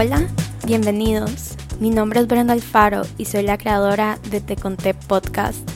Hola, bienvenidos. Mi nombre es Brenda Alfaro y soy la creadora de Te Conté Podcast.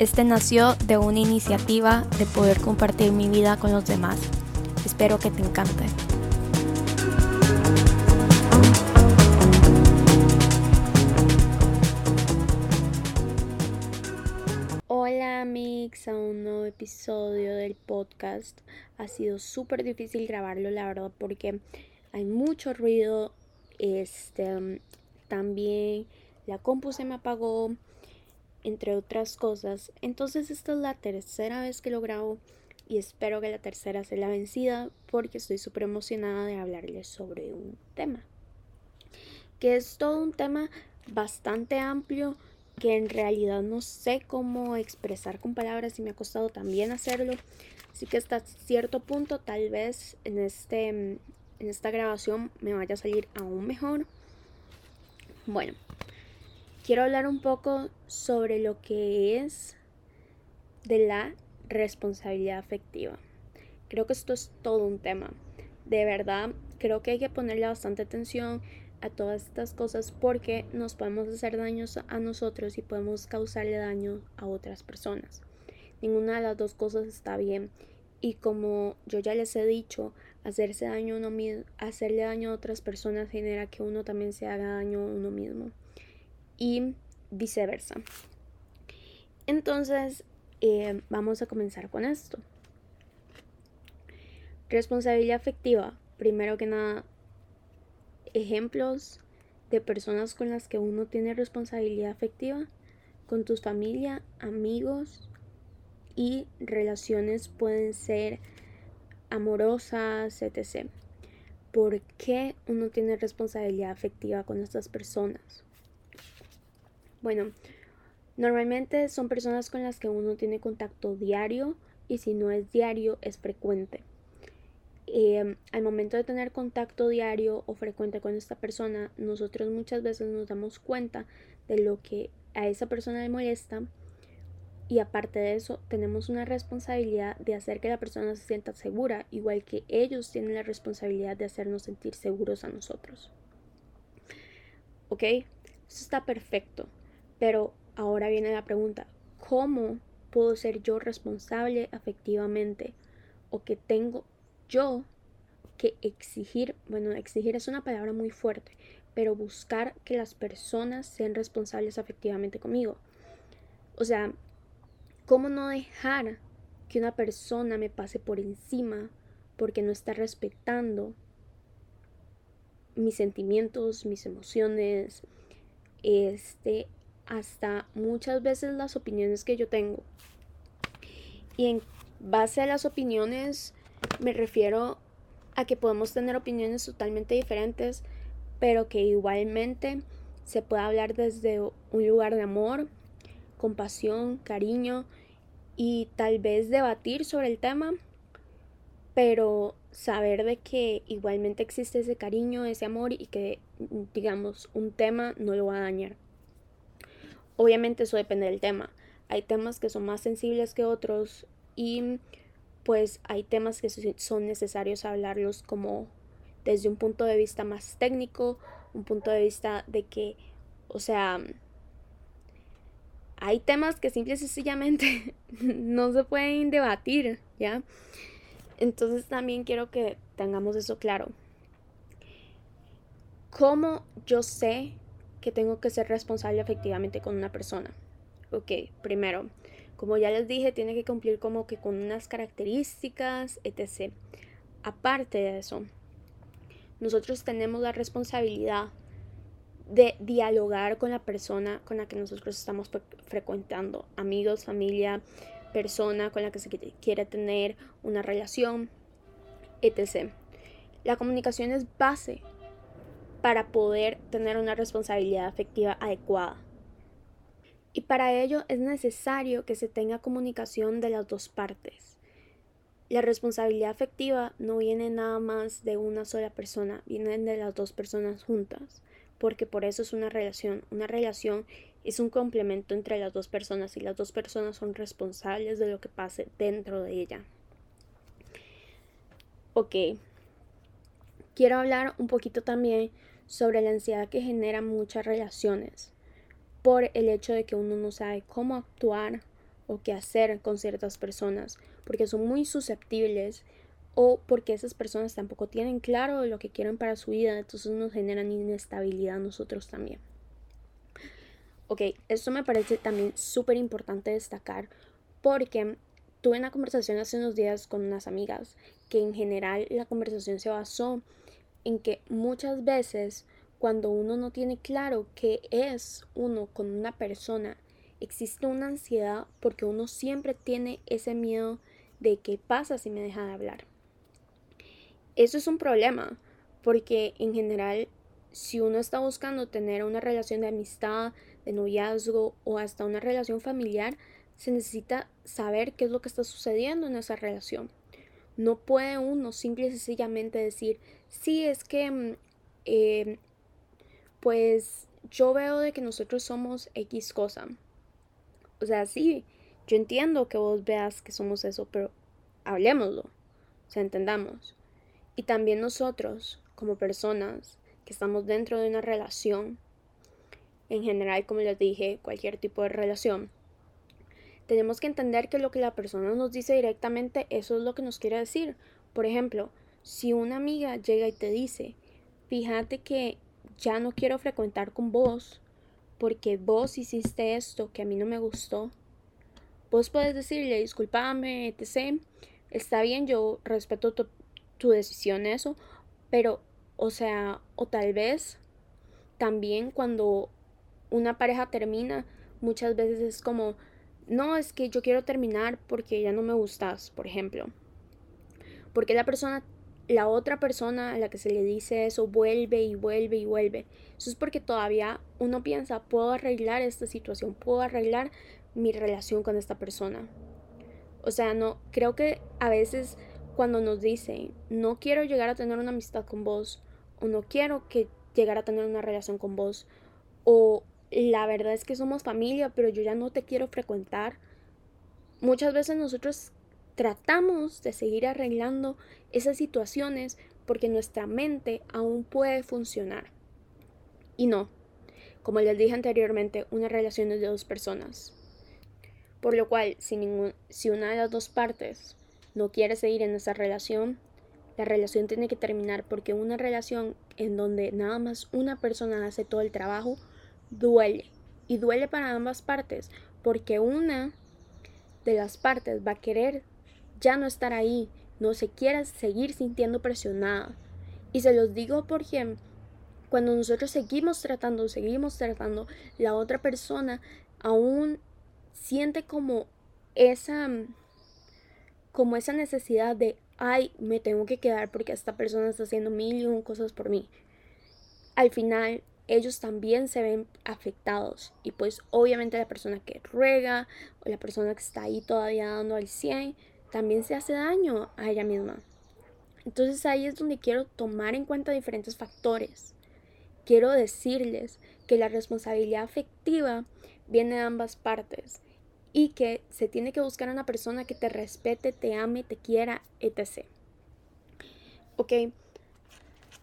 Este nació de una iniciativa de poder compartir mi vida con los demás. Espero que te encante. Hola mix a un nuevo episodio del podcast. Ha sido súper difícil grabarlo, la verdad, porque hay mucho ruido, este, también la compu se me apagó, entre otras cosas. Entonces esta es la tercera vez que lo grabo y espero que la tercera sea la vencida porque estoy súper emocionada de hablarles sobre un tema. Que es todo un tema bastante amplio que en realidad no sé cómo expresar con palabras y me ha costado también hacerlo. Así que hasta cierto punto tal vez en, este, en esta grabación me vaya a salir aún mejor. Bueno, quiero hablar un poco sobre lo que es de la responsabilidad afectiva. Creo que esto es todo un tema. De verdad, creo que hay que ponerle bastante atención a todas estas cosas porque nos podemos hacer daños a nosotros y podemos causarle daño a otras personas. Ninguna de las dos cosas está bien. Y como yo ya les he dicho, hacerse daño uno mismo, hacerle daño a otras personas genera que uno también se haga daño a uno mismo y viceversa. Entonces, eh, vamos a comenzar con esto. Responsabilidad afectiva. Primero que nada, ejemplos de personas con las que uno tiene responsabilidad afectiva, con tu familia, amigos y relaciones pueden ser amorosas, etc. ¿Por qué uno tiene responsabilidad afectiva con estas personas? Bueno, normalmente son personas con las que uno tiene contacto diario y si no es diario es frecuente. Eh, al momento de tener contacto diario o frecuente con esta persona, nosotros muchas veces nos damos cuenta de lo que a esa persona le molesta y aparte de eso, tenemos una responsabilidad de hacer que la persona se sienta segura, igual que ellos tienen la responsabilidad de hacernos sentir seguros a nosotros. ¿Ok? Eso está perfecto. Pero ahora viene la pregunta, ¿cómo puedo ser yo responsable afectivamente? ¿O que tengo yo que exigir? Bueno, exigir es una palabra muy fuerte, pero buscar que las personas sean responsables afectivamente conmigo. O sea, ¿Cómo no dejar que una persona me pase por encima porque no está respetando mis sentimientos, mis emociones, este, hasta muchas veces las opiniones que yo tengo? Y en base a las opiniones me refiero a que podemos tener opiniones totalmente diferentes, pero que igualmente se puede hablar desde un lugar de amor, compasión, cariño y tal vez debatir sobre el tema, pero saber de que igualmente existe ese cariño, ese amor y que, digamos, un tema no lo va a dañar. Obviamente eso depende del tema. Hay temas que son más sensibles que otros y pues hay temas que son necesarios hablarlos como desde un punto de vista más técnico, un punto de vista de que, o sea, hay temas que simple y sencillamente no se pueden debatir, ¿ya? Entonces también quiero que tengamos eso claro. ¿Cómo yo sé que tengo que ser responsable efectivamente con una persona? Ok, primero, como ya les dije, tiene que cumplir como que con unas características, etc. Aparte de eso, nosotros tenemos la responsabilidad de dialogar con la persona con la que nosotros estamos frecuentando, amigos, familia, persona con la que se quiere tener una relación, etc. La comunicación es base para poder tener una responsabilidad afectiva adecuada. Y para ello es necesario que se tenga comunicación de las dos partes. La responsabilidad afectiva no viene nada más de una sola persona, viene de las dos personas juntas porque por eso es una relación. Una relación es un complemento entre las dos personas y las dos personas son responsables de lo que pase dentro de ella. Ok, quiero hablar un poquito también sobre la ansiedad que genera muchas relaciones por el hecho de que uno no sabe cómo actuar o qué hacer con ciertas personas, porque son muy susceptibles o porque esas personas tampoco tienen claro lo que quieren para su vida, entonces nos generan inestabilidad a nosotros también. Ok, esto me parece también súper importante destacar porque tuve una conversación hace unos días con unas amigas que en general la conversación se basó en que muchas veces cuando uno no tiene claro qué es uno con una persona, existe una ansiedad porque uno siempre tiene ese miedo de qué pasa si me deja de hablar. Eso es un problema porque en general si uno está buscando tener una relación de amistad, de noviazgo o hasta una relación familiar, se necesita saber qué es lo que está sucediendo en esa relación. No puede uno simple y sencillamente decir, sí, es que mm, eh, pues yo veo de que nosotros somos X cosa. O sea, sí, yo entiendo que vos veas que somos eso, pero hablemoslo, o sea, entendamos. Y también nosotros, como personas que estamos dentro de una relación, en general, como les dije, cualquier tipo de relación, tenemos que entender que lo que la persona nos dice directamente, eso es lo que nos quiere decir. Por ejemplo, si una amiga llega y te dice, fíjate que ya no quiero frecuentar con vos porque vos hiciste esto que a mí no me gustó. Vos puedes decirle, discúlpame, etc. Está bien, yo respeto tu, tu decisión, eso, pero, o sea, o tal vez también cuando una pareja termina, muchas veces es como, no, es que yo quiero terminar porque ya no me gustas, por ejemplo. Porque la persona la otra persona a la que se le dice eso vuelve y vuelve y vuelve. Eso es porque todavía uno piensa, puedo arreglar esta situación, puedo arreglar mi relación con esta persona. O sea, no, creo que a veces cuando nos dicen, no quiero llegar a tener una amistad con vos, o no quiero que llegar a tener una relación con vos, o la verdad es que somos familia, pero yo ya no te quiero frecuentar. Muchas veces nosotros tratamos de seguir arreglando esas situaciones porque nuestra mente aún puede funcionar. Y no, como les dije anteriormente, una relación es de dos personas. Por lo cual, si, si una de las dos partes no quiere seguir en esa relación, la relación tiene que terminar porque una relación en donde nada más una persona hace todo el trabajo duele. Y duele para ambas partes porque una de las partes va a querer ya no estar ahí, no se quiera seguir sintiendo presionada. Y se los digo porque cuando nosotros seguimos tratando, seguimos tratando, la otra persona aún siente como esa como esa necesidad de ay, me tengo que quedar porque esta persona está haciendo mil y un cosas por mí. Al final ellos también se ven afectados y pues obviamente la persona que ruega o la persona que está ahí todavía dando al 100 también se hace daño a ella misma. Entonces ahí es donde quiero tomar en cuenta diferentes factores. Quiero decirles que la responsabilidad afectiva viene de ambas partes y que se tiene que buscar una persona que te respete, te ame, te quiera, etc. Ok,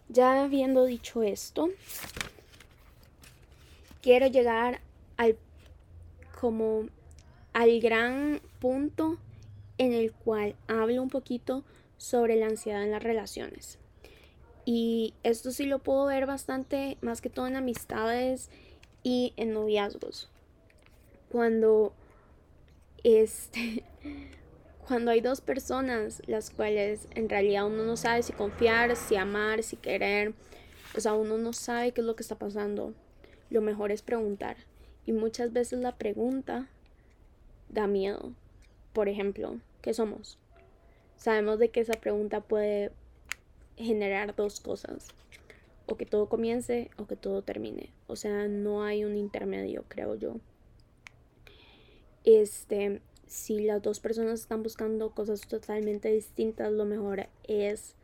ya habiendo dicho esto, quiero llegar al como al gran punto en el cual hablo un poquito sobre la ansiedad en las relaciones. Y esto sí lo puedo ver bastante, más que todo en amistades y en noviazgos. Cuando este cuando hay dos personas las cuales en realidad uno no sabe si confiar, si amar, si querer, o sea, uno no sabe qué es lo que está pasando. Lo mejor es preguntar. Y muchas veces la pregunta da miedo. Por ejemplo, ¿qué somos? Sabemos de que esa pregunta puede generar dos cosas. O que todo comience o que todo termine. O sea, no hay un intermedio, creo yo. Este, si las dos personas están buscando cosas totalmente distintas, lo mejor es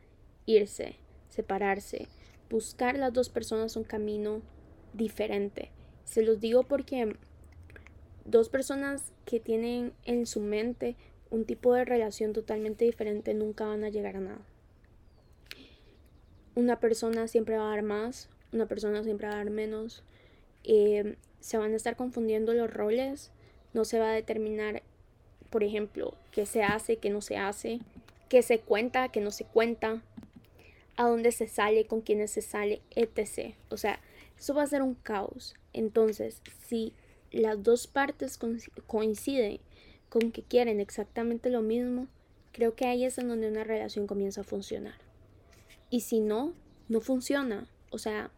irse, separarse, buscar las dos personas un camino diferente. Se los digo porque dos personas que tienen en su mente un tipo de relación totalmente diferente nunca van a llegar a nada. Una persona siempre va a dar más, una persona siempre va a dar menos. Eh, se van a estar confundiendo los roles, no se va a determinar, por ejemplo, qué se hace, qué no se hace, qué se cuenta, qué no se cuenta, a dónde se sale, con quiénes se sale, etc. O sea, eso va a ser un caos. Entonces, si las dos partes coinciden con que quieren exactamente lo mismo, creo que ahí es en donde una relación comienza a funcionar. Y si no, no funciona. O sea,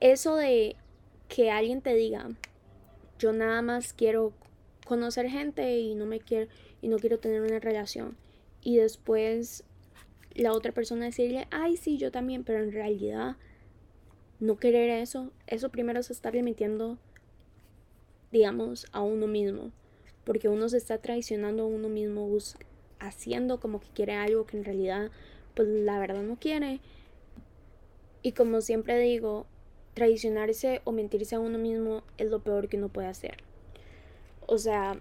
eso de que alguien te diga, yo nada más quiero conocer gente y no me quiero y no quiero tener una relación y después la otra persona decirle, "Ay, sí, yo también", pero en realidad no querer eso, eso primero es estar mintiendo digamos a uno mismo, porque uno se está traicionando a uno mismo haciendo como que quiere algo que en realidad pues la verdad no quiere. Y como siempre digo, traicionarse o mentirse a uno mismo es lo peor que uno puede hacer. O sea,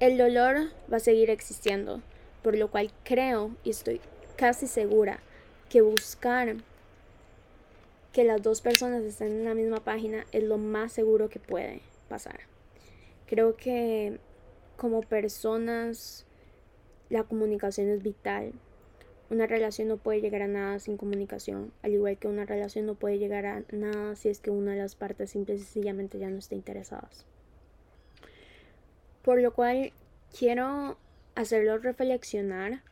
el dolor va a seguir existiendo, por lo cual creo y estoy casi segura que buscar que las dos personas estén en la misma página es lo más seguro que puede pasar. Creo que como personas la comunicación es vital. Una relación no puede llegar a nada sin comunicación, al igual que una relación no puede llegar a nada si es que una de las partes simple y sencillamente ya no está interesada. Por lo cual quiero hacerlo reflexionar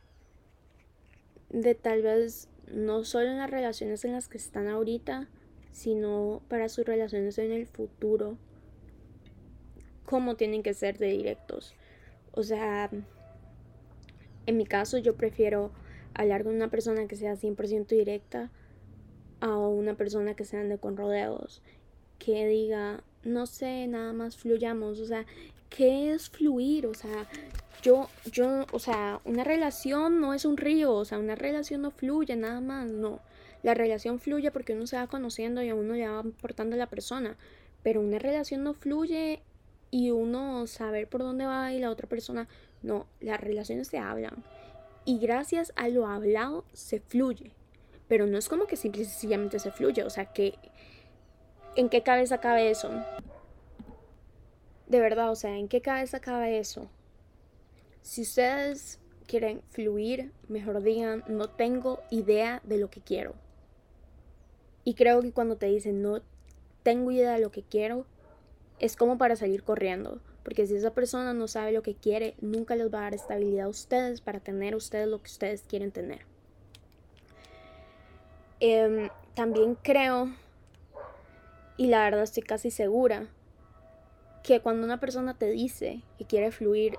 de tal vez no solo en las relaciones en las que están ahorita, sino para sus relaciones en el futuro, cómo tienen que ser de directos. O sea, en mi caso yo prefiero hablar con una persona que sea 100% directa a una persona que se ande con rodeos, que diga, no sé, nada más fluyamos, o sea, ¿qué es fluir? O sea, yo, yo, o sea, una relación no es un río, o sea, una relación no fluye, nada más, no. La relación fluye porque uno se va conociendo y a uno le va aportando la persona, pero una relación no fluye y uno saber por dónde va y la otra persona, no, las relaciones se hablan y gracias a lo hablado se fluye. Pero no es como que simple y sencillamente se fluye. O sea, que ¿en qué cabeza cabe eso? De verdad, o sea, ¿en qué cabeza cabe eso? Si ustedes quieren fluir, mejor digan, no tengo idea de lo que quiero. Y creo que cuando te dicen no tengo idea de lo que quiero, es como para salir corriendo. Porque si esa persona no sabe lo que quiere, nunca les va a dar estabilidad a ustedes para tener ustedes lo que ustedes quieren tener. Em, también creo, y la verdad estoy casi segura, que cuando una persona te dice que quiere fluir,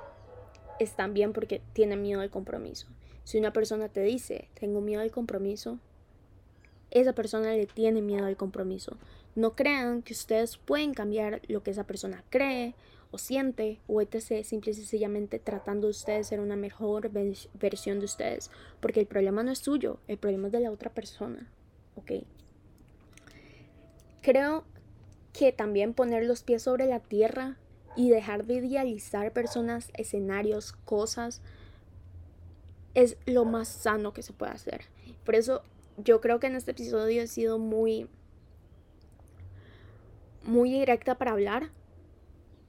es también porque tiene miedo al compromiso. Si una persona te dice, tengo miedo al compromiso, esa persona le tiene miedo al compromiso. No crean que ustedes pueden cambiar lo que esa persona cree o siente o etc. Simple y sencillamente tratando de ustedes ser una mejor versión de ustedes. Porque el problema no es suyo, el problema es de la otra persona. ¿Ok? Creo que también poner los pies sobre la tierra y dejar de idealizar personas, escenarios, cosas, es lo más sano que se puede hacer. Por eso yo creo que en este episodio he sido muy muy directa para hablar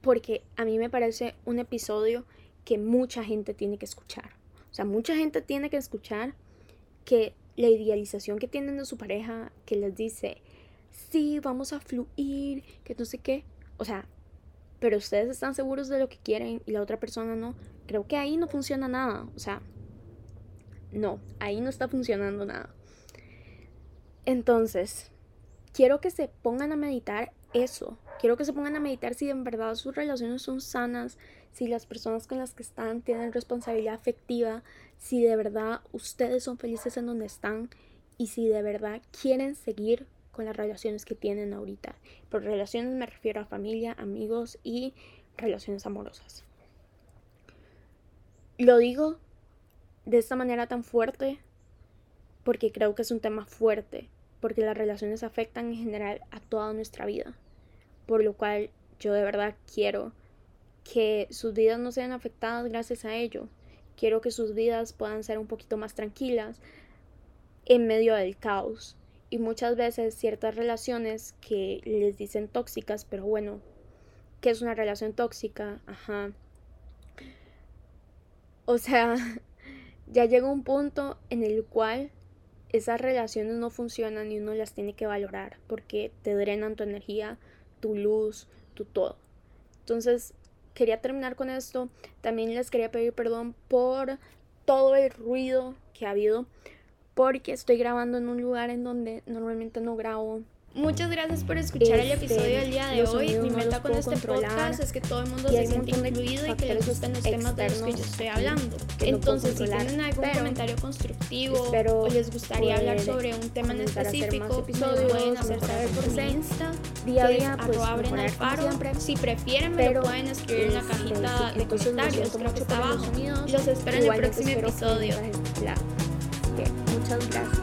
porque a mí me parece un episodio que mucha gente tiene que escuchar. O sea, mucha gente tiene que escuchar que la idealización que tienen de su pareja, que les dice, sí, vamos a fluir, que no sé qué. O sea, pero ustedes están seguros de lo que quieren y la otra persona no. Creo que ahí no funciona nada. O sea, no, ahí no está funcionando nada. Entonces, quiero que se pongan a meditar eso. Quiero que se pongan a meditar si en verdad sus relaciones son sanas, si las personas con las que están tienen responsabilidad afectiva, si de verdad ustedes son felices en donde están y si de verdad quieren seguir con las relaciones que tienen ahorita. Por relaciones me refiero a familia, amigos y relaciones amorosas. Lo digo de esta manera tan fuerte porque creo que es un tema fuerte, porque las relaciones afectan en general a toda nuestra vida por lo cual yo de verdad quiero que sus vidas no sean afectadas gracias a ello. Quiero que sus vidas puedan ser un poquito más tranquilas en medio del caos. Y muchas veces ciertas relaciones que les dicen tóxicas, pero bueno, ¿qué es una relación tóxica? Ajá. O sea, ya llega un punto en el cual esas relaciones no funcionan y uno las tiene que valorar porque te drenan tu energía, tu luz, tu todo. Entonces, quería terminar con esto. También les quería pedir perdón por todo el ruido que ha habido porque estoy grabando en un lugar en donde normalmente no grabo Muchas gracias por escuchar el Este, episodio del día de hoy. Mi meta con este podcast es que todo el mundo se sienta incluido y que les gusten los temas de los que yo estoy hablando. que no Entonces, si tienen algún comentario constructivo o les gustaría hablar sobre un tema en específico, lo pueden hacer saber el por mi. Insta, Día que es día, pues, siempre. Si prefieren, me lo pueden escribir en la este, cajita de entonces comentarios, creo que está abajo. Los espero en el próximo episodio. muchas gracias.